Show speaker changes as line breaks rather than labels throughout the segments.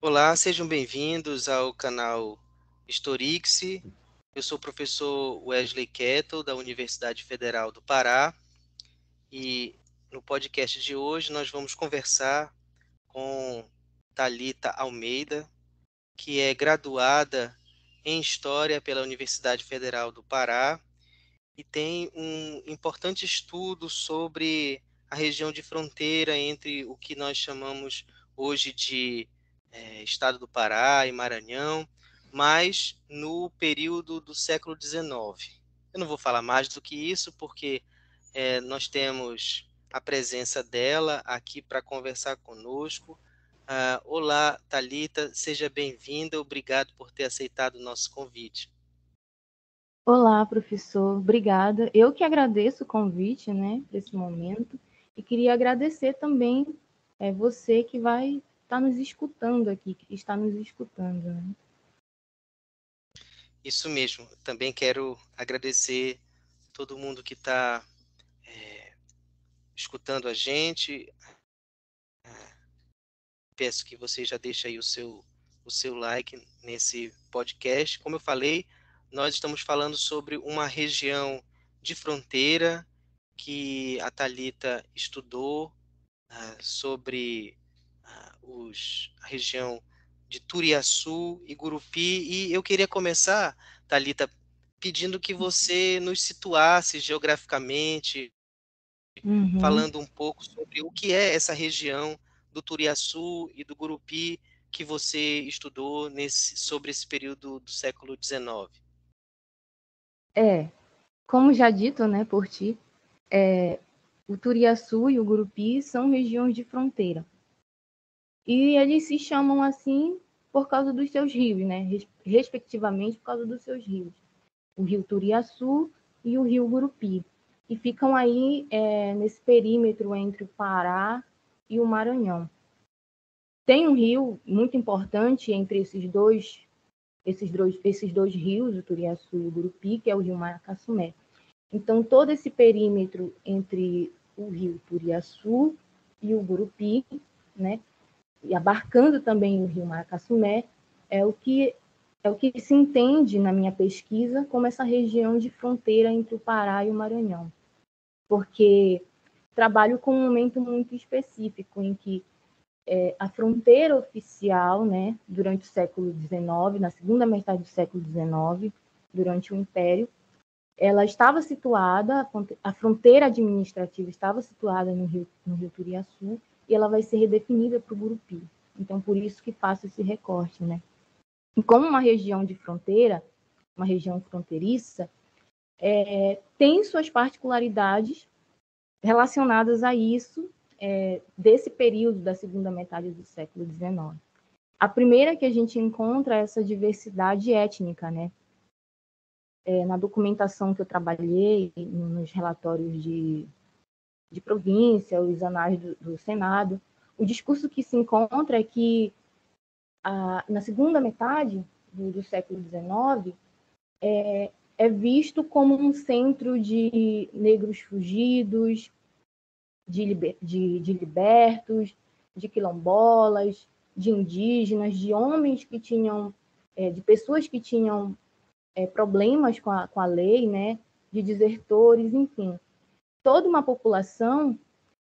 Olá, sejam bem-vindos ao canal Historix. Eu sou o professor Wesley Kettle, da Universidade Federal do Pará, e no podcast de hoje nós vamos conversar com Talita Almeida, que é graduada em História pela Universidade Federal do Pará e tem um importante estudo sobre a região de fronteira entre o que nós chamamos hoje de é, estado do Pará e Maranhão, mas no período do século XIX. Eu não vou falar mais do que isso, porque é, nós temos a presença dela aqui para conversar conosco. Uh, olá, Talita, seja bem-vinda. Obrigado por ter aceitado o nosso convite.
Olá, professor. Obrigada. Eu que agradeço o convite, né, para esse momento, e queria agradecer também é, você que vai está nos escutando aqui, que está nos escutando. Né?
Isso mesmo. Também quero agradecer todo mundo que está é, escutando a gente. Peço que você já deixe aí o seu, o seu like nesse podcast. Como eu falei, nós estamos falando sobre uma região de fronteira que a Talita estudou uh, sobre os, a região de Turiaçu e Gurupi. E eu queria começar, Talita, pedindo que você nos situasse geograficamente, uhum. falando um pouco sobre o que é essa região do Turiaçu e do Gurupi que você estudou nesse, sobre esse período do século XIX.
É, como já dito, né, por ti, é, o Turiaçu e o Gurupi são regiões de fronteira. E eles se chamam assim por causa dos seus rios, né? respectivamente por causa dos seus rios. O rio Turiaçu e o rio Gurupi. E ficam aí é, nesse perímetro entre o Pará e o Maranhão. Tem um rio muito importante entre esses dois, esses dois, esses dois rios, o Turiaçu e o Gurupi, que é o rio Maracassumé. Então, todo esse perímetro entre o rio Turiaçu e o Gurupi, né, e abarcando também o rio Maracassumé, é o que é o que se entende na minha pesquisa como essa região de fronteira entre o Pará e o Maranhão, porque trabalho com um momento muito específico em que é, a fronteira oficial, né, durante o século XIX, na segunda metade do século XIX, durante o Império, ela estava situada, a fronteira administrativa estava situada no Rio, no Rio Turiaçu, e ela vai ser redefinida para o Gurupi. Então, por isso que faço esse recorte, né? E como uma região de fronteira, uma região fronteiriça, é, tem suas particularidades relacionadas a isso é, desse período da segunda metade do século XIX. A primeira que a gente encontra é essa diversidade étnica, né? É, na documentação que eu trabalhei, nos relatórios de de província, os anais do, do Senado. O discurso que se encontra é que na segunda metade do, do século XIX é, é, visto como um centro de negros fugidos, de, liber, de, de libertos, de quilombolas, de indígenas, de homens que tinham, é, de pessoas que tinham é, problemas com a, com a lei, né, de desertores, enfim toda uma população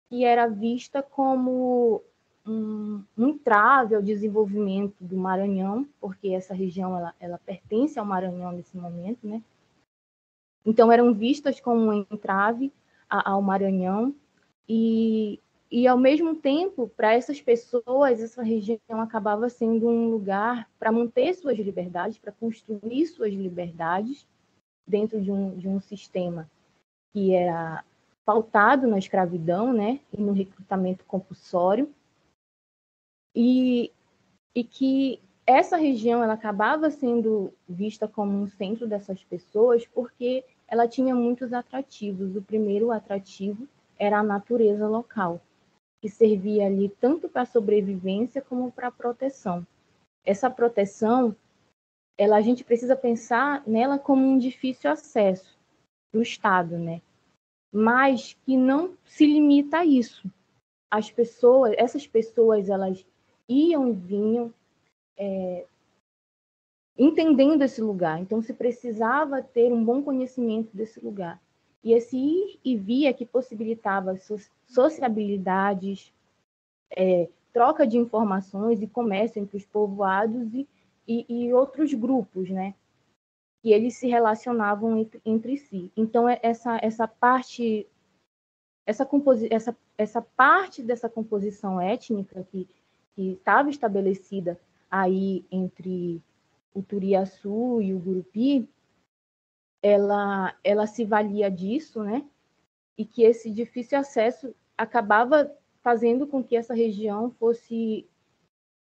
que era vista como um, um entrave ao desenvolvimento do Maranhão, porque essa região ela, ela pertence ao Maranhão nesse momento, né? Então eram vistas como um entrave ao Maranhão e, e ao mesmo tempo, para essas pessoas, essa região acabava sendo um lugar para manter suas liberdades, para construir suas liberdades dentro de um, de um sistema que era pautado na escravidão, né, e no recrutamento compulsório, e, e que essa região ela acabava sendo vista como um centro dessas pessoas porque ela tinha muitos atrativos. O primeiro atrativo era a natureza local, que servia ali tanto para sobrevivência como para proteção. Essa proteção, ela a gente precisa pensar nela como um difícil acesso do Estado, né? Mas que não se limita a isso. As pessoas, essas pessoas, elas iam e vinham é, entendendo esse lugar. Então, se precisava ter um bom conhecimento desse lugar. E esse ir e via que possibilitava sociabilidades, é, troca de informações e comércio entre os povoados e, e, e outros grupos, né? Que eles se relacionavam entre, entre si. Então, é essa, essa parte essa, essa, essa parte dessa composição étnica que, estava estabelecida aí entre o Turiaçu e o Gurupi, ela, ela se valia disso, né? E que esse difícil acesso acabava fazendo com que essa região fosse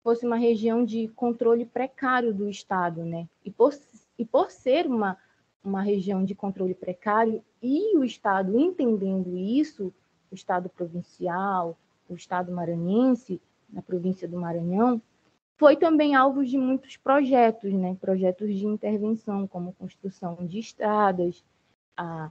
fosse uma região de controle precário do Estado, né? E por, e por ser uma, uma região de controle precário e o Estado entendendo isso, o Estado provincial, o Estado maranhense, na província do Maranhão, foi também alvo de muitos projetos, né? projetos de intervenção, como construção de estradas, a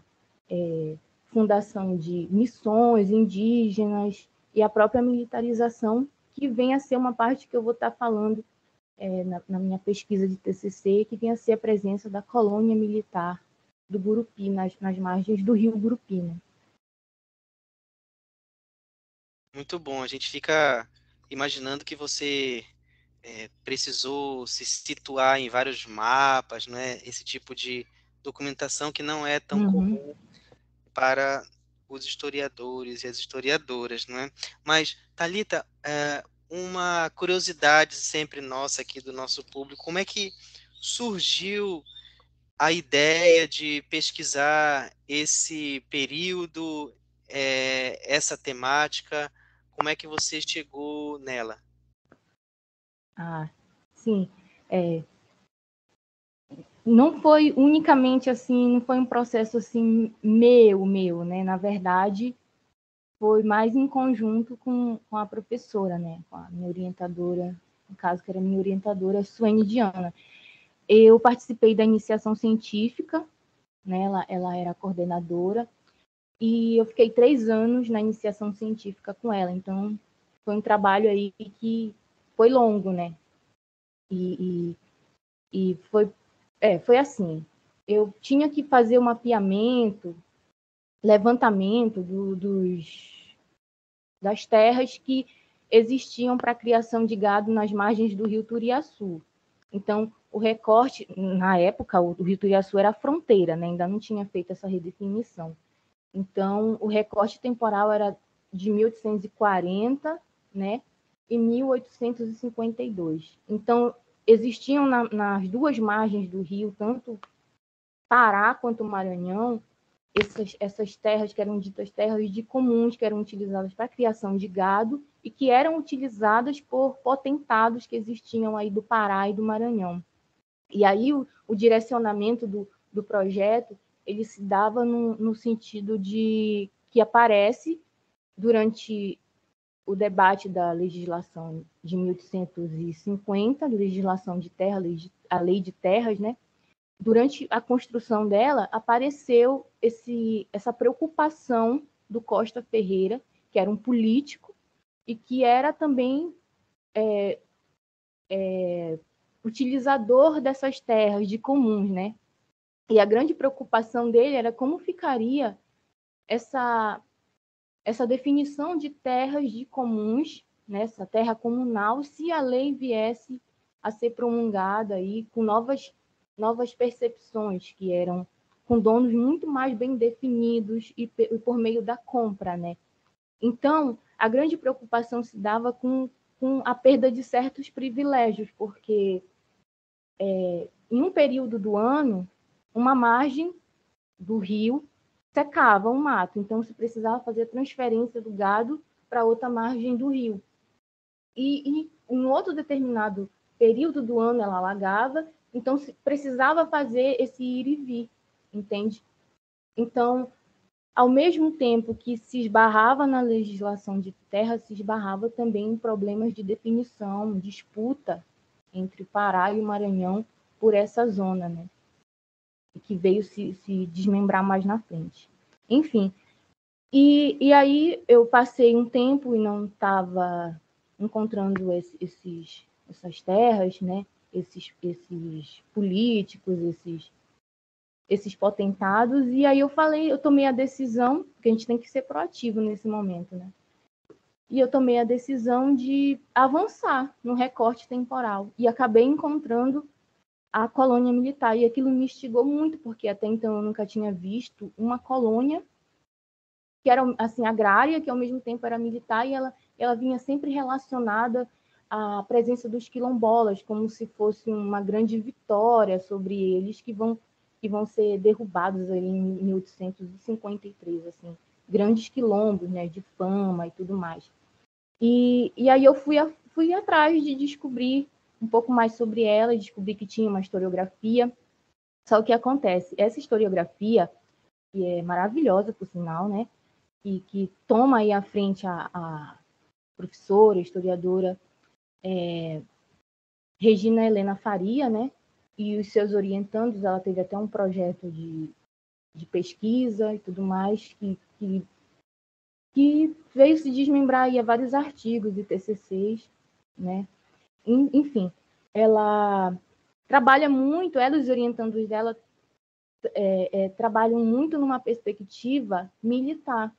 é, fundação de missões indígenas e a própria militarização, que vem a ser uma parte que eu vou estar falando é, na, na, minha pesquisa de TCC, que vem a ser a presença da colônia militar do Gurupi, nas, nas margens do rio Gurupi. Né?
Muito bom, a gente fica imaginando que você é, precisou se situar em vários mapas, né? esse tipo de documentação que não é tão uhum. comum para os historiadores e as historiadoras, não é? Mas, Talita, é, uma curiosidade sempre nossa aqui do nosso público, como é que surgiu a ideia de pesquisar esse período, é, essa temática? Como é que você chegou nela?
Ah, sim. É, não foi unicamente assim, não foi um processo assim meu, meu, né? Na verdade, foi mais em conjunto com, com a professora, né? Com a minha orientadora, no caso que era minha orientadora, Suene Diana. Eu participei da iniciação científica, né? Ela, ela era coordenadora e eu fiquei três anos na iniciação científica com ela. Então, foi um trabalho aí que foi longo, né? E, e, e foi, é, foi assim. Eu tinha que fazer o um mapeamento, levantamento do, dos, das terras que existiam para a criação de gado nas margens do rio Turiaçu. Então, o recorte, na época, o, rio Turiaçu era fronteira, né? ainda não tinha feito essa redefinição. Então, o recorte temporal era de 1840, né, e 1852. Então, existiam na, nas duas margens do rio, tanto Pará quanto Maranhão, essas, essas terras que eram ditas terras de comuns, que eram utilizadas para a criação de gado e que eram utilizadas por potentados que existiam aí do Pará e do Maranhão. E aí o, o direcionamento do, do projeto ele se dava no, no sentido de que aparece durante o debate da legislação de 1850, legislação de terra, a lei de terras, né? Durante a construção dela, apareceu esse, essa preocupação do Costa Ferreira, que era um político e que era também é, é, utilizador dessas terras de comuns, né? E a grande preocupação dele era como ficaria essa essa definição de terras de comuns, né, essa terra comunal, se a lei viesse a ser promulgada aí com novas novas percepções que eram com donos muito mais bem definidos e, por meio da compra, né? Então, a grande preocupação se dava com, com a perda de certos privilégios, porque é, em um período do ano uma margem do rio secava o mato, então se precisava fazer transferência do gado para outra margem do rio. E, e em outro determinado período do ano ela alagava, então precisava fazer esse ir e vir, entende? Então, ao mesmo tempo que se esbarrava na legislação de terra, se esbarrava também em problemas de definição, disputa entre Pará e o Maranhão por essa zona, né? que veio se, se desmembrar mais na frente. Enfim, e, e aí eu passei um tempo e não estava encontrando esse, esses, essas terras, né? Esses, esses políticos, esses, esses potentados. E aí eu falei, eu tomei a decisão, porque a gente tem que ser proativo nesse momento, né? E eu tomei a decisão de avançar no recorte temporal. E acabei encontrando a colônia militar. E aquilo me instigou muito, porque até então eu nunca tinha visto uma colônia que era assim agrária, que ao mesmo tempo era militar, e ela, ela vinha sempre relacionada à presença dos quilombolas, como se fosse uma grande vitória sobre eles que vão que vão ser derrubados ali em 1853, assim, grandes quilombos, né, de fama e tudo mais. E, e aí eu fui, a, fui atrás de descobrir um pouco mais sobre ela, descobri que tinha uma historiografia. Só o que acontece, essa historiografia, que é maravilhosa, por sinal, né, e que toma aí à frente a, a professora, historiadora é, Regina Helena Faria, né, e os seus orientandos, ela teve até um projeto de, de pesquisa e tudo mais, que, que, que veio se desmembrar aí a vários artigos e TCCs, né, enfim, ela trabalha muito, ela os orientandos dela é, é, trabalham muito numa perspectiva militar.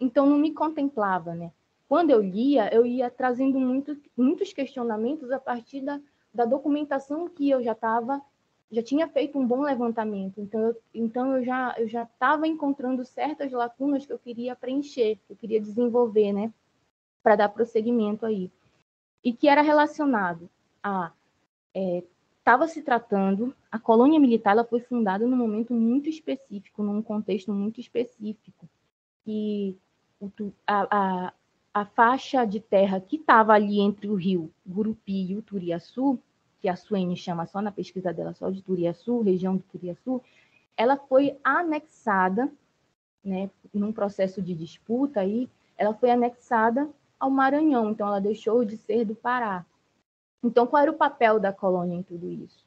Então, não me contemplava, né? Quando eu lia, eu ia trazendo muito, muitos questionamentos a partir da, da documentação que eu já estava, já tinha feito um bom levantamento. Então, eu, então eu já eu já estava encontrando certas lacunas que eu queria preencher, que eu queria desenvolver, né? Para dar prosseguimento aí e que era relacionado a estava é, se tratando a colônia militar ela foi fundada num momento muito específico num contexto muito específico e a, a, a faixa de terra que estava ali entre o rio Gurupi e o Turiaçu que a Suene chama só na pesquisa dela só de Turiaçu região do Turiaçu ela foi anexada né num processo de disputa aí ela foi anexada ao Maranhão, então ela deixou de ser do Pará. Então, qual era o papel da colônia em tudo isso?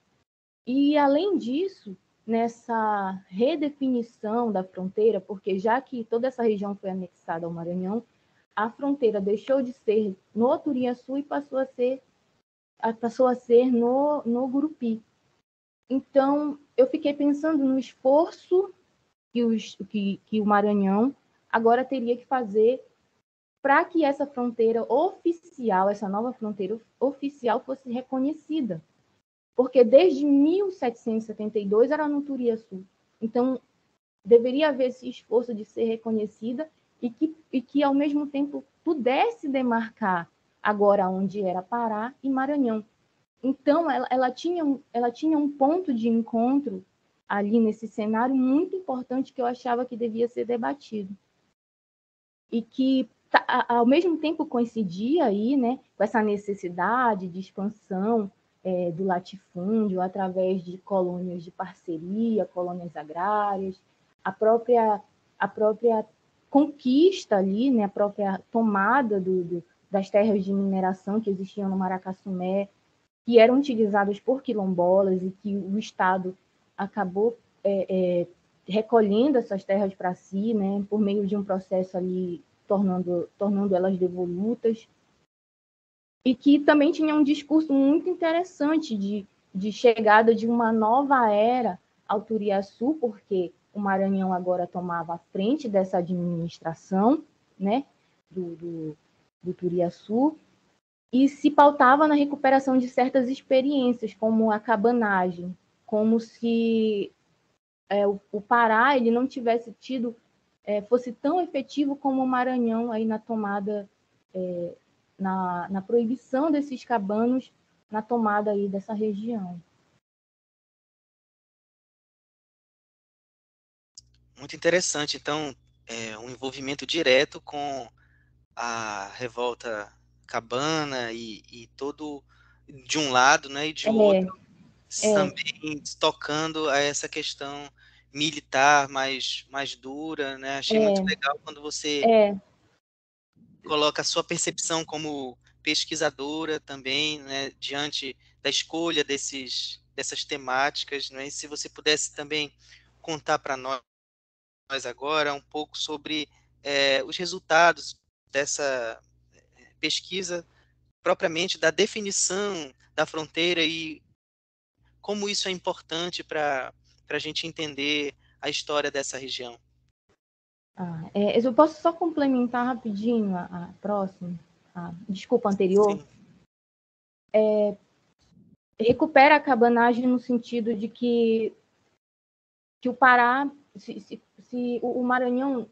E, além disso, nessa redefinição da fronteira, porque já que toda essa região foi anexada ao Maranhão, a fronteira deixou de ser no Turiaçu e passou a ser passou a ser no, no Gurupi. Então, eu fiquei pensando no esforço que, os, que, que o Maranhão agora teria que fazer para que essa fronteira oficial, essa nova fronteira oficial fosse reconhecida. Porque desde 1772 era no Turiaçu. Então, deveria haver esse esforço de ser reconhecida e que, e que ao mesmo tempo, pudesse demarcar agora onde era Pará e Maranhão. Então, ela, ela, tinha, ela tinha um ponto de encontro ali nesse cenário muito importante que eu achava que devia ser debatido. E que Tá, ao mesmo tempo coincidia aí, né, com essa necessidade de expansão é, do latifúndio através de colônias de parceria, colônias agrárias, a própria a própria conquista ali, né, a própria tomada do, do, das terras de mineração que existiam no Maracassumé, que eram utilizadas por quilombolas e que o Estado acabou é, é, recolhendo essas terras para si, né, por meio de um processo ali tornando, tornando elas devolutas, e que também tinha um discurso muito interessante de, de chegada de uma nova era ao Turiaçu, porque o Maranhão agora tomava a frente dessa administração né, do, do, do Turiaçu, e se pautava na recuperação de certas experiências, como a cabanagem, como se é, o, o Pará ele não tivesse tido é, fosse tão efetivo como o Maranhão aí na tomada, é, na, na proibição desses cabanos na tomada aí dessa região.
Muito interessante. Então, é, um envolvimento direto com a revolta cabana e, e todo de um lado, né, e de é, outro, é. também tocando a essa questão militar mais, mais dura, né? Achei é. muito legal quando você é. coloca a sua percepção como pesquisadora também, né, diante da escolha desses, dessas temáticas, né? E se você pudesse também contar para nós, nós agora um pouco sobre é, os resultados dessa eh, pesquisa propriamente da definição da fronteira e como isso é importante para a gente entender a história dessa região.
Ah, é, eu posso só complementar rapidinho a, a próxima, a, desculpa, anterior. É, recupera a cabanagem no sentido de que, que o Pará, se, se, se o Maranhão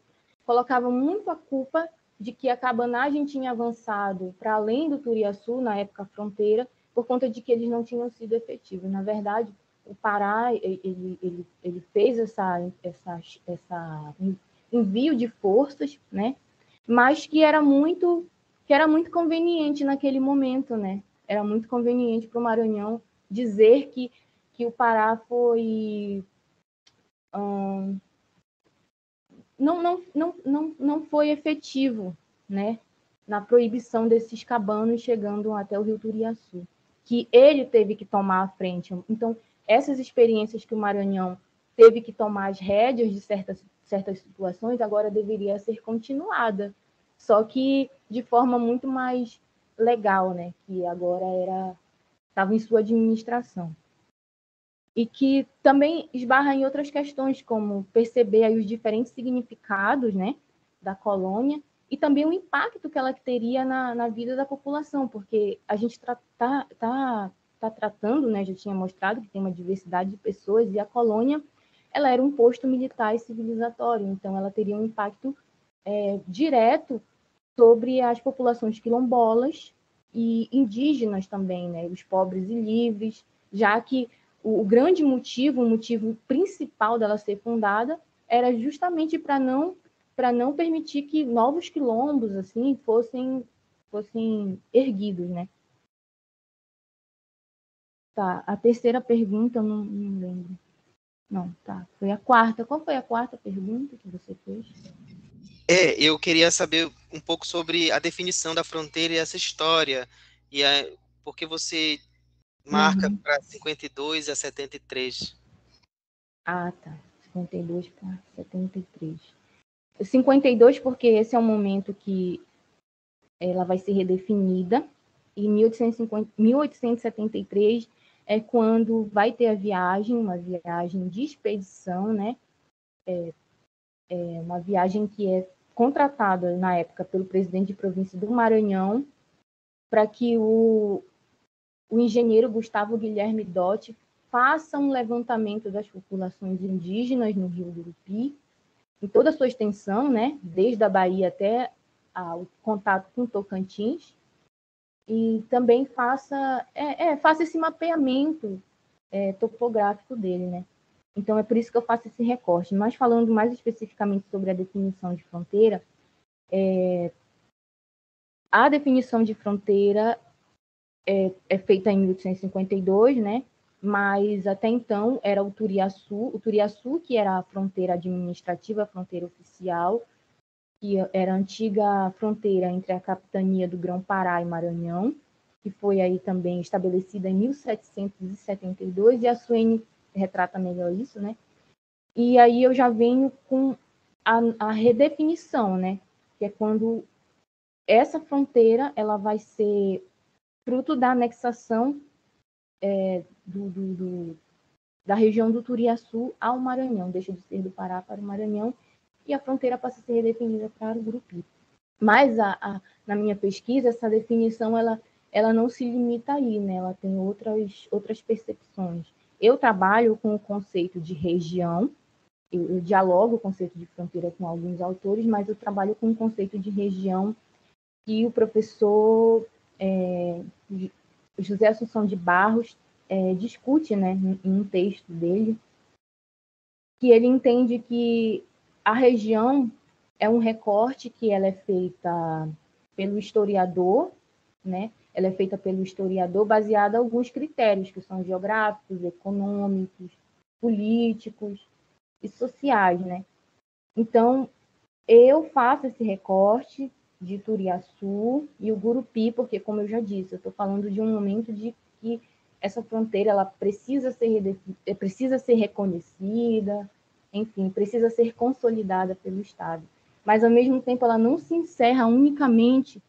colocava muito a culpa de que a cabanagem tinha avançado para além do Turiaçu, na época fronteira, por conta de que eles não tinham sido efetivos. Na verdade, o Pará ele, ele, ele fez essa, essa, essa envio de forças, né? Mas que era muito que era muito conveniente naquele momento, né? Era muito conveniente para o Maranhão dizer que, que o Pará foi hum, não, não, não, não, não foi efetivo, né? Na proibição desses cabanos chegando até o Rio Turiaçu, que ele teve que tomar a frente. Então, essas experiências que o Maranhão teve que tomar as rédeas de certas, certas situações, agora deveria ser continuada, só que de forma muito mais legal, né? Que agora era estava em sua administração. E que também esbarra em outras questões, como perceber os diferentes significados né, da colônia e também o impacto que ela teria na, na vida da população, porque a gente está tá, tá, tá tratando, né, já tinha mostrado que tem uma diversidade de pessoas, e a colônia ela era um posto militar e civilizatório, então ela teria um impacto é, direto sobre as populações quilombolas e indígenas também, né, os pobres e livres, já que o, o grande motivo, o motivo principal dela ser fundada era justamente para não para não permitir que novos quilombos assim fossem fossem erguidos, né? Tá, a terceira pergunta eu não, não lembro. Não, tá. Foi a quarta. Qual foi a quarta pergunta que você fez?
É, eu queria saber um pouco sobre a definição da fronteira e essa história. E a, porque você marca uhum. para 52 a 73.
Ah, tá. 52 para 73. 52 porque esse é o momento que ela vai ser redefinida. E 1850, 1873 é quando vai ter a viagem, uma viagem de expedição, né? É, é uma viagem que é contratada na época pelo presidente de província do Maranhão para que o, o engenheiro Gustavo Guilherme Dotti faça um levantamento das populações indígenas no Rio Gurupi, em toda a sua extensão, né, desde a Bahia até o contato com Tocantins, e também faça, é, é, faça esse mapeamento é, topográfico dele, né? Então é por isso que eu faço esse recorte. Mas falando mais especificamente sobre a definição de fronteira, é, a definição de fronteira é, é, feita em 1852, né? Mas até então era o Turiaçu, o Turiaçu que era a fronteira administrativa, a fronteira oficial, que era a antiga fronteira entre a capitania do Grão-Pará e Maranhão, que foi aí também estabelecida em 1772, e a Suene retrata melhor isso, né? E aí eu já venho com a, a redefinição, né? Que é quando essa fronteira ela vai ser fruto da anexação é, do, do, do, da região do Turiaçu ao Maranhão, deixa de ser do Pará para o Maranhão, e a fronteira passa a ser definida para o Grupi. Mas a, a, na minha pesquisa, essa definição ela, ela não se limita aí, né? ela tem outras, outras percepções. Eu trabalho com o conceito de região, eu, eu dialogo o conceito de fronteira com alguns autores, mas eu trabalho com o conceito de região que o professor é, José Assunção de Barros é, discute né, em um texto dele, que ele entende que a região é um recorte que ela é feita pelo historiador, né? Ela é feita pelo historiador baseada em alguns critérios que são geográficos, econômicos, políticos e sociais, né? Então, eu faço esse recorte de Turiaçu e o Gurupi, porque, como eu já disse, eu estou falando de um momento de que essa fronteira ela precisa ser, precisa ser reconhecida, enfim, precisa ser consolidada pelo Estado. Mas, ao mesmo tempo, ela não se encerra unicamente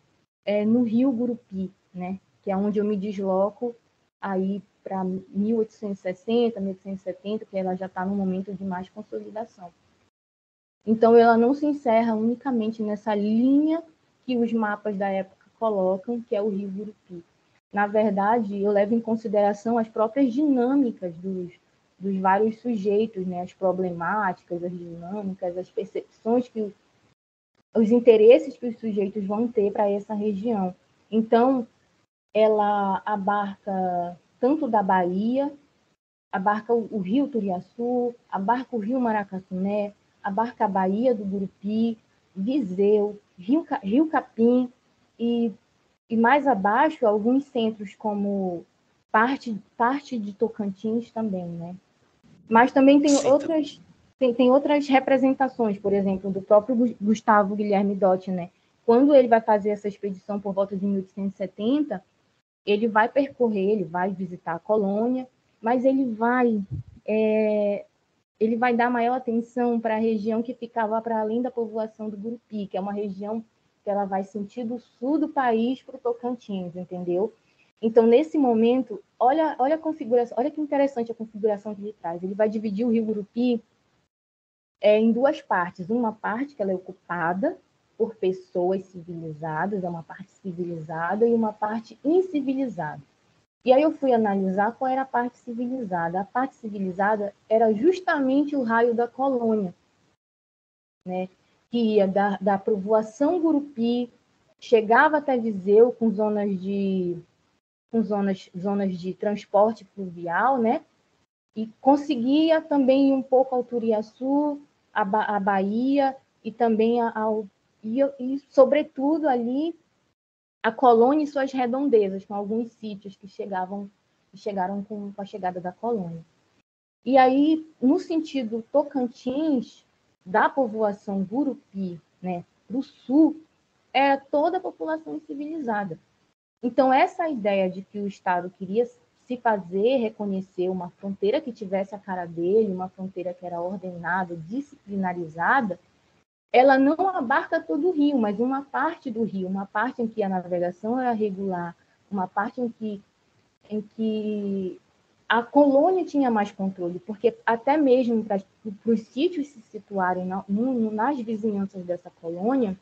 é, no rio Gurupi. né? Que é onde eu me desloco aí para 1860, 1870, que ela já está no momento de mais consolidação. Então, ela não se encerra unicamente nessa linha que os mapas da época colocam, que é o rio Gurupi. Na verdade, eu levo em consideração as próprias dinâmicas dos, dos vários sujeitos, né? as problemáticas, as dinâmicas, as percepções que os interesses que os sujeitos vão ter para essa região. Então, ela abarca tanto da Bahia, abarca o, rio Turiaçu, abarca o rio Maracatuné, abarca a Bahia do Gurupi, Viseu, Rio, rio Capim e, e mais abaixo alguns centros como parte, parte de Tocantins também, né? Mas também tem Sim, outras tem, tem outras representações, por exemplo, do próprio Gustavo Guilherme Dotti, né? Quando ele vai fazer essa expedição por volta de 1870, ele vai percorrer, ele vai visitar a colônia, mas ele vai é, ele vai dar maior atenção para a região que ficava para além da povoação do Gurupi, que é uma região que ela vai sentir do sul do país para o Tocantins, entendeu? Então, nesse momento, olha, olha a configuração, olha que interessante a configuração que ele traz. Ele vai dividir o Rio Gurupi é, em duas partes. Uma parte que ela é ocupada por pessoas civilizadas, é uma parte civilizada, e uma parte incivilizada. E aí eu fui analisar qual era a parte civilizada. A parte civilizada era justamente o raio da colônia, né? que ia da, da povoação Gurupi, chegava até Viseu com zonas de com zonas, zonas de transporte fluvial, né? E conseguia também um pouco ao Turiaçu, a, a Bahia e também ao e, e, sobretudo ali a colônia e suas redondezas, com alguns sítios que chegavam que chegaram com, a chegada da colônia. E aí, no sentido Tocantins, da povoação Gurupi, né, para o sul, é toda a população civilizada. Então, essa ideia de que o Estado queria se fazer reconhecer uma fronteira que tivesse a cara dele, uma fronteira que era ordenada, disciplinarizada, ela não abarca todo o rio, mas uma parte do rio, uma parte em que a navegação era regular, uma parte em que, em que a colônia tinha mais controle, porque até mesmo para os sítios se situarem na, no, nas vizinhanças dessa colônia,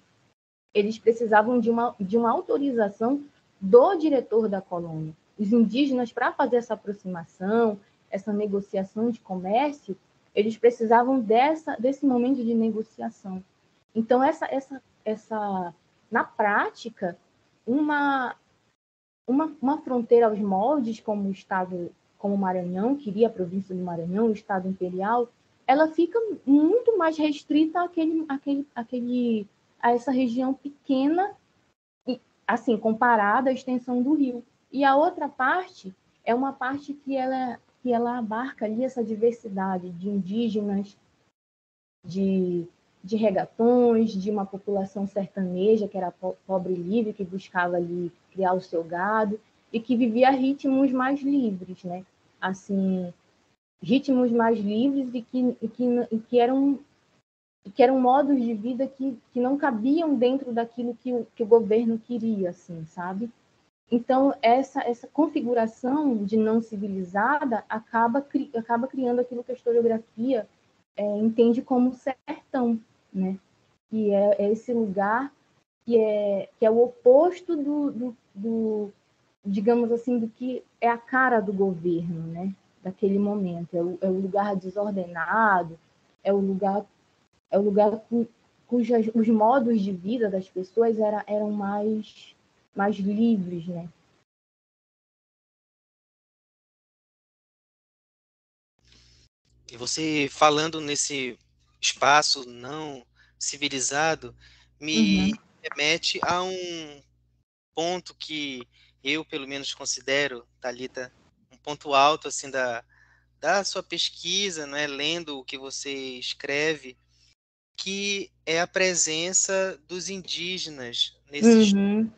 eles precisavam de uma, de uma autorização do diretor da colônia os indígenas, para fazer essa aproximação, essa negociação de comércio, eles precisavam dessa, desse momento de negociação. Então, essa, essa, essa, na prática, uma, uma, uma fronteira aos moldes, como o Estado, como o Maranhão, queria a província do Maranhão, o Estado imperial, ela fica muito mais restrita àquele, àquele, àquele, a essa região pequena, assim, comparada à extensão do rio. E a outra parte é uma parte que ela, que ela abarca ali essa diversidade de indígenas, de, de regatões, de uma população sertaneja, que era pobre e livre, que buscava ali criar o seu gado, e que vivia ritmos mais livres, né? Assim, ritmos mais livres e que, e que, e que eram que eram modos de vida que, que não cabiam dentro daquilo que o, que o governo queria, assim, sabe? Então, essa, essa configuração de não civilizada acaba, acaba criando aquilo que a historiografia é, entende como sertão, né? que é, é, esse lugar que é, que é o oposto do, do, do, digamos assim, do que é a cara do governo, né? daquele momento. É o, é o lugar desordenado, é o lugar, é o lugar cu, cujos os modos de vida das pessoas era, eram mais mais livres, né?
E você falando nesse espaço não civilizado me uhum. remete a um ponto que eu pelo menos considero, Talita, um ponto alto assim da da sua pesquisa, né, lendo o que você escreve, que é a presença dos indígenas nesses uhum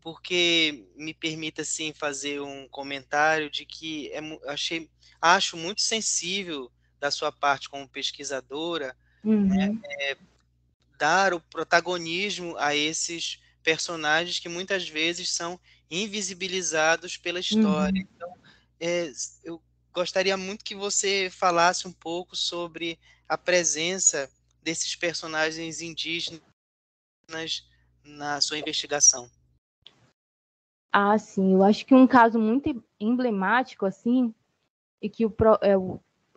porque me permita assim fazer um comentário de que é, achei, acho muito sensível da sua parte como pesquisadora né, uhum. né, é, dar o protagonismo a esses personagens que muitas vezes são invisibilizados pela história. Uhum. Então, é, eu gostaria muito que você falasse um pouco sobre a presença desses personagens indígenas na sua investigação.
Ah, sim. Eu acho que um caso muito emblemático, assim, e que o, é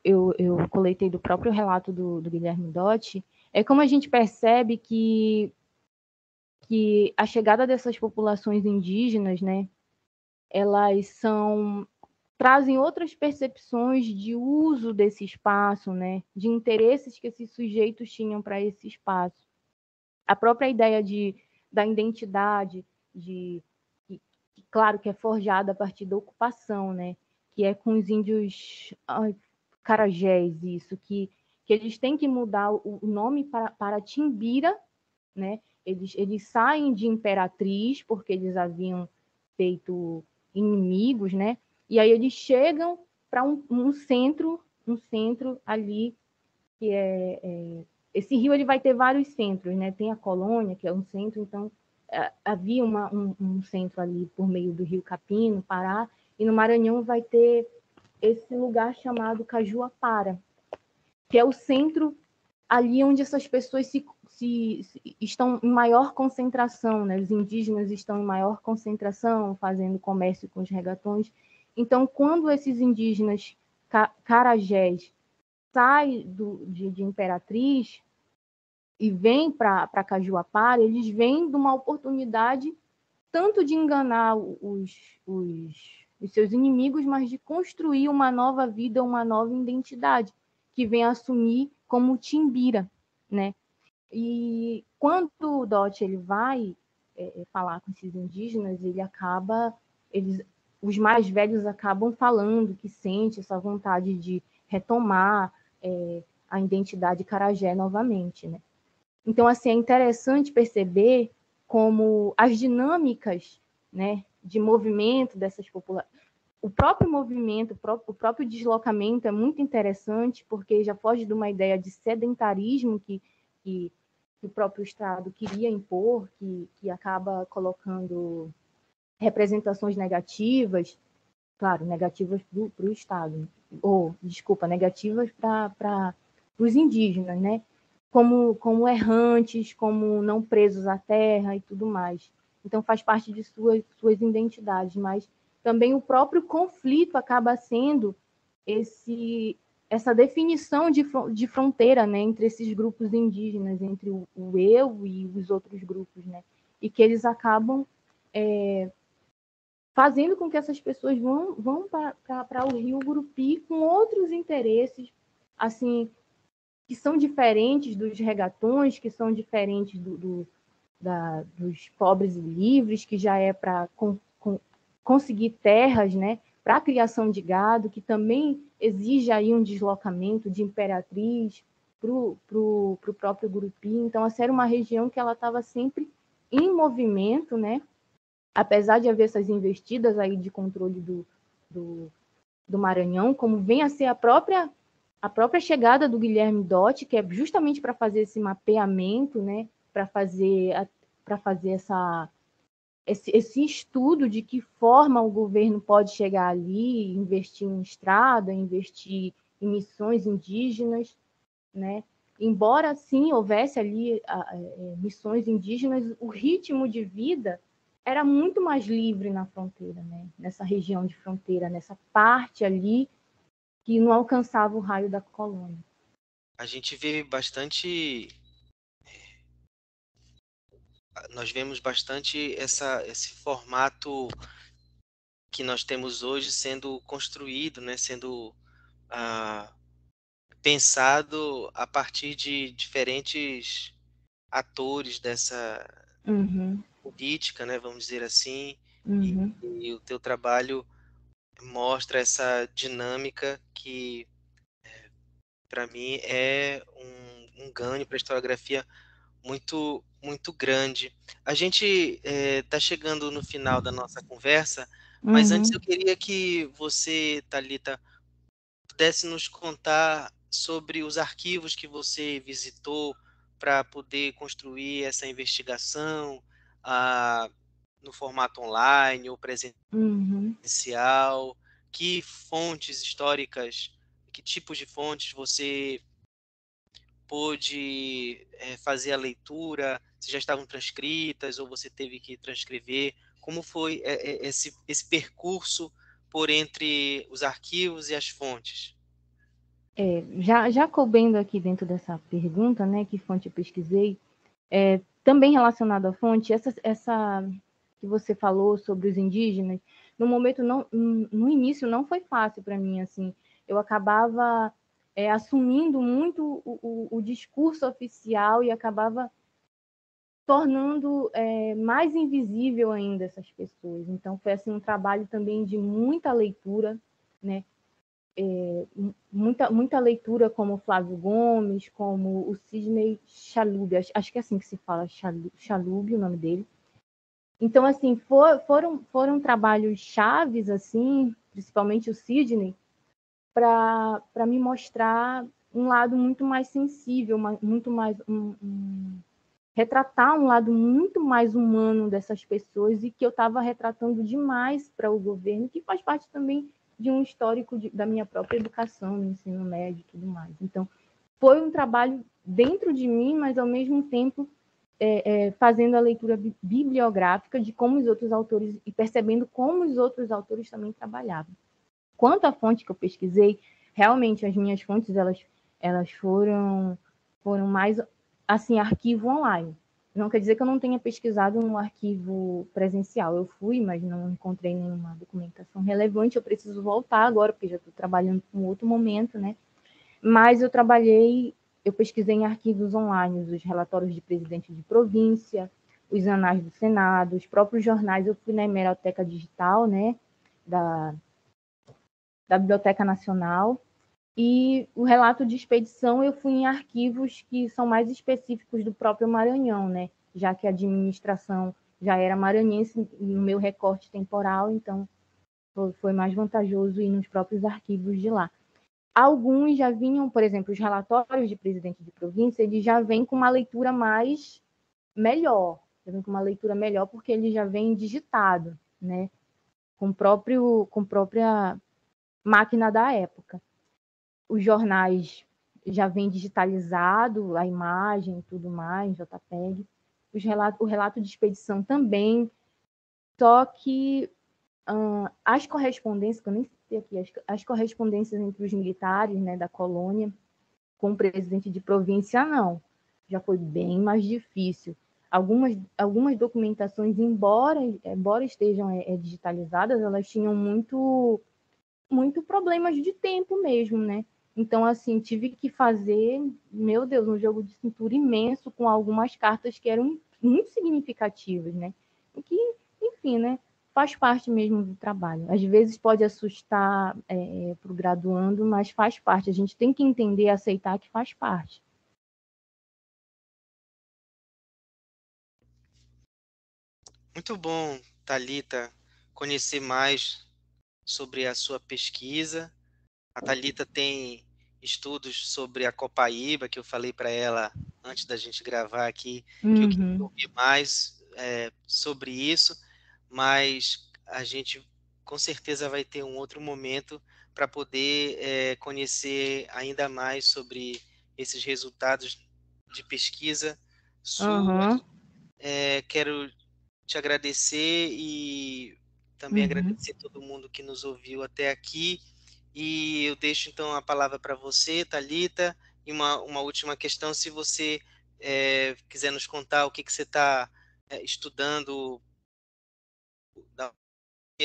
eu, eu coletei do próprio relato do, do Guilherme Dotti, é como a gente percebe que, que a chegada dessas populações indígenas, né, elas são trazem outras percepções de uso desse espaço, né, de interesses que esses sujeitos tinham para esse espaço. A própria ideia de, da identidade, de claro que é forjada a partir da ocupação, né, que é com os índios ai, carajés, isso, que, que eles têm que mudar o, nome para, para Timbira, né, eles, eles saem de imperatriz, porque eles haviam feito inimigos, né, e aí eles chegam para um, um, centro, um centro ali que é, é, esse rio ele vai ter vários centros, né? Tem a colônia que é um centro, então é, havia uma, um, um, centro ali por meio do rio Capim, no Pará, e no Maranhão vai ter esse lugar chamado Cajuapara, que é o centro ali onde essas pessoas se, se, se, estão em maior concentração, né? Os indígenas estão em maior concentração, fazendo comércio com os regatões. Então, quando esses indígenas carajés saem do, de, de Imperatriz e vêm para Cajuapara, eles vêm de uma oportunidade tanto de enganar os, os, os seus inimigos, mas de construir uma nova vida, uma nova identidade, que vem assumir como Timbira, né? E quando o Dot ele vai é, falar com esses indígenas, ele acaba, eles os mais velhos acabam falando que sente essa vontade de retomar é, a identidade carajé novamente, né? Então, assim, é interessante perceber como as dinâmicas, né, de movimento dessas populações, o próprio movimento, o próprio deslocamento é muito interessante, porque já foge de uma ideia de sedentarismo que, que, que o próprio Estado queria impor, que, que acaba colocando representações negativas, claro, negativas para o Estado, ou, desculpa, negativas para os indígenas, né? Como, como errantes, como não presos à terra e tudo mais. Então, faz parte de suas, suas identidades, mas também o próprio conflito acaba sendo esse essa definição de, de fronteira né, entre esses grupos indígenas, entre o, o eu e os outros grupos, né? E que eles acabam é, fazendo com que essas pessoas vão, vão para o Rio Gurupi com outros interesses, assim, que são diferentes dos regatões, que são diferentes do, do da, dos pobres e livres, que já é para conseguir terras, né, para a criação de gado, que também exige aí um deslocamento de imperatriz para o próprio Gurupi. Então, essa era uma região que ela estava sempre em movimento, né, apesar de haver essas investidas aí de controle do, do, do Maranhão, como vem a ser a própria a própria chegada do Guilherme Dotti, que é justamente para fazer esse mapeamento, né, para fazer para fazer essa esse, esse, estudo de que forma o governo pode chegar ali, investir em estrada, investir em missões indígenas, né? Embora sim houvesse ali a, a, é, missões indígenas, o ritmo de vida era muito mais livre na fronteira, né? nessa região de fronteira, nessa parte ali que não alcançava o raio da colônia.
A gente vê bastante. Nós vemos bastante essa, esse formato que nós temos hoje sendo construído, né? sendo ah, pensado a partir de diferentes atores dessa, uhum política, né, vamos dizer assim, uhum. e, e, o teu trabalho mostra essa dinâmica que, é, para mim, é um, um ganho para a historiografia muito muito grande. A gente está eh, é, chegando no final da nossa conversa, mas uhum. antes eu queria que você, Talita, pudesse nos contar sobre os arquivos que você visitou para poder construir essa investigação, a, no formato online ou
Uhum.
presencial? Que fontes históricas, que tipos de fontes você pôde é, fazer a leitura? Se já estavam transcritas ou você teve que transcrever? Como foi é, esse, esse percurso por entre os arquivos e as fontes?
É, já, já coubendo aqui dentro dessa pergunta, né, que fonte eu pesquisei, é, também relacionado à fonte, essa, essa que você falou sobre os indígenas, no momento não, no início não foi fácil para mim, assim, eu acabava é, assumindo muito o, o, o, discurso oficial e acabava tornando é, mais invisível ainda essas pessoas. Então foi assim um trabalho também de muita leitura, né? É, muita, muita leitura como Flávio Gomes, como o Sidney Chalub, acho, acho que é assim que se fala, Chalub, o nome dele. Então, assim, for, foram, foram trabalhos chaves, assim, principalmente o Sidney, para me mostrar um lado muito mais sensível, muito mais um, um, retratar um lado muito mais humano dessas pessoas e que eu estava retratando demais para o governo, que faz parte também de um histórico de, da minha própria educação, no ensino médio e tudo mais. Então, foi um trabalho dentro de mim, mas ao mesmo tempo é, é, fazendo a leitura bibliográfica de como os outros autores e percebendo como os outros autores também trabalhavam. Quanto à fonte que eu pesquisei, realmente as minhas fontes elas elas foram foram mais assim arquivo online. Não quer dizer que eu não tenha pesquisado no arquivo presencial. Eu fui, mas não encontrei nenhuma documentação relevante. Eu preciso voltar agora, porque já estou trabalhando com outro momento, né? Mas eu trabalhei, eu pesquisei em arquivos online os relatórios de presidente de província, os anais do Senado, os próprios jornais. Eu fui na hemeroteca digital, né? Da, da Biblioteca Nacional e o relato de expedição eu fui em arquivos que são mais específicos do próprio Maranhão, né? Já que a administração já era maranhense no meu recorte temporal, então foi mais vantajoso ir nos próprios arquivos de lá. Alguns já vinham, por exemplo, os relatórios de presidente de província, eles já vêm com uma leitura mais melhor, já vem com uma leitura melhor porque ele já vem digitado, né? Com próprio com própria máquina da época os jornais já vem digitalizado, a imagem tudo mais, JPEG. Relato, o relato de expedição também. Só que as correspondências, que eu nem sei aqui, as, as, correspondências entre os militares né, da colônia com o presidente de província, não. Já foi bem mais difícil. Algumas, algumas documentações, embora, embora estejam é, é digitalizadas, elas tinham muito, muito problemas de tempo mesmo, né? Então, assim, tive que fazer, meu Deus, um jogo de cintura imenso com algumas cartas que eram muito significativas, né? E que, enfim, né? Faz parte mesmo do trabalho. Às vezes pode assustar é, para o graduando, mas faz parte. A gente tem que entender e aceitar que faz parte.
Muito bom, Talita, conhecer mais sobre a sua pesquisa a Thalita tem estudos sobre a Copaíba, que eu falei para ela antes da gente gravar aqui, uhum. que eu queria uhum. ouvir mais é, sobre isso, mas a gente com certeza vai ter um outro momento para poder é, conhecer ainda mais sobre esses resultados de pesquisa sua. Uhum. É, quero te agradecer e também uhum. agradecer todo mundo que nos ouviu até aqui. E eu deixo então a palavra para você, Talita, e uma, uma última questão, se você é, quiser nos contar o que, que você está é, estudando, da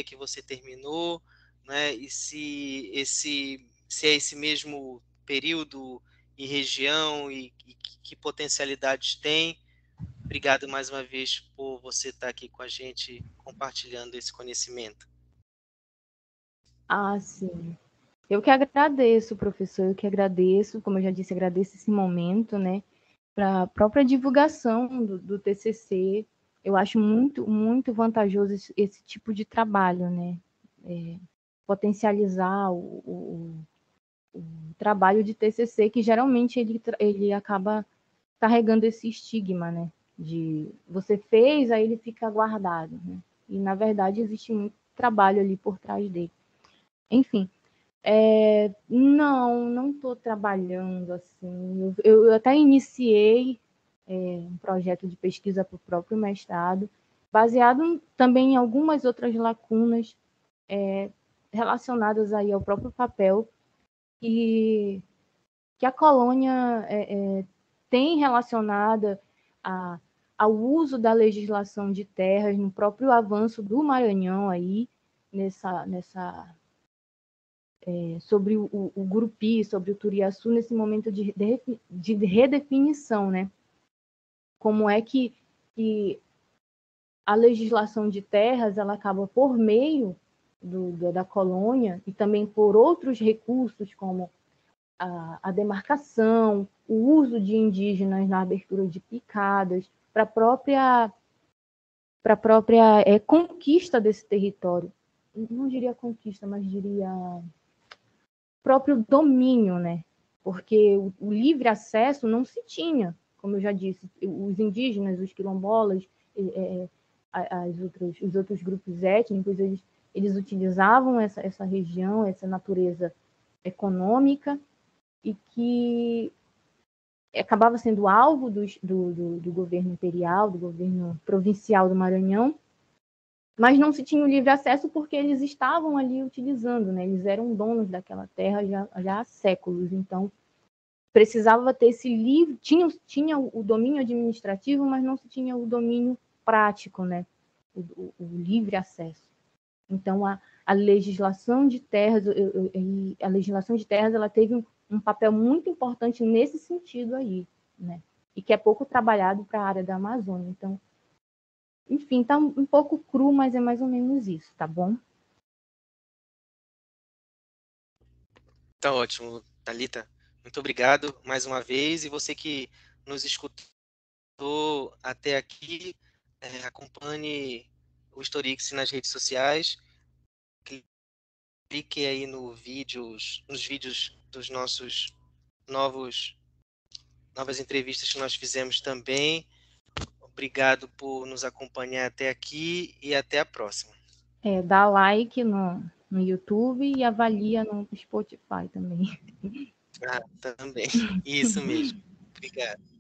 que você terminou, né? E se esse se é esse mesmo período e região e, e que potencialidades tem. Obrigado mais uma vez por você estar aqui com a gente compartilhando esse conhecimento.
Ah, sim. Eu que agradeço, professor, eu que agradeço, como eu já disse, agradeço esse momento, né, para a própria divulgação do, do, TCC. Eu acho muito, muito vantajoso esse, esse tipo de trabalho, né, é, potencializar o, o, o, trabalho de TCC, que geralmente ele, ele acaba carregando esse estigma, né, de você fez, aí ele fica guardado, né. E, na verdade, existe muito trabalho ali por trás dele. Enfim, é, não, não estou trabalhando assim. Eu, eu até iniciei é, um projeto de pesquisa para o próprio mestrado, baseado também em algumas outras lacunas é, relacionadas aí ao próprio papel que, que a colônia é, é, tem relacionada a, ao uso da legislação de terras no próprio avanço do Maranhão aí nessa nessa é, sobre o, o, Gurupi, sobre o Turiaçu nesse momento de, de, de redefinição, né? Como é que, que a legislação de terras ela acaba por meio do, da, da colônia e também por outros recursos como a, a demarcação, o uso de indígenas na abertura de picadas para a própria para a própria é, conquista desse território. Não diria conquista, mas diria próprio domínio, né? Porque o, o livre acesso não se tinha, como eu já disse, os indígenas, os quilombolas, é as outras, os outros grupos étnicos, eles, eles utilizavam essa, essa região, essa natureza econômica, e que acabava sendo alvo do, do, do, do governo imperial, do governo provincial do Maranhão, mas não se tinha o livre acesso porque eles estavam ali utilizando, né? Eles eram donos daquela terra já, já há séculos, então precisava ter esse livre, tinha, tinha o domínio administrativo, mas não se tinha o domínio prático, né? O, o, o livre acesso. Então a, a legislação de terras, a legislação de terras, ela teve um papel muito importante nesse sentido aí, né? E que é pouco trabalhado para a área da Amazônia. Então enfim, tá um pouco cru, mas é mais ou menos isso, tá bom?
Tá ótimo, Talita. Muito obrigado mais uma vez e você que nos escutou até aqui, é, acompanhe o Storix nas redes sociais. Clique aí no vídeos, nos vídeos dos nossos novos novas entrevistas que nós fizemos também. Obrigado por nos acompanhar até aqui e até a próxima.
É, dá like no, no YouTube e avalia no Spotify também.
Ah, também. Isso mesmo. Obrigado.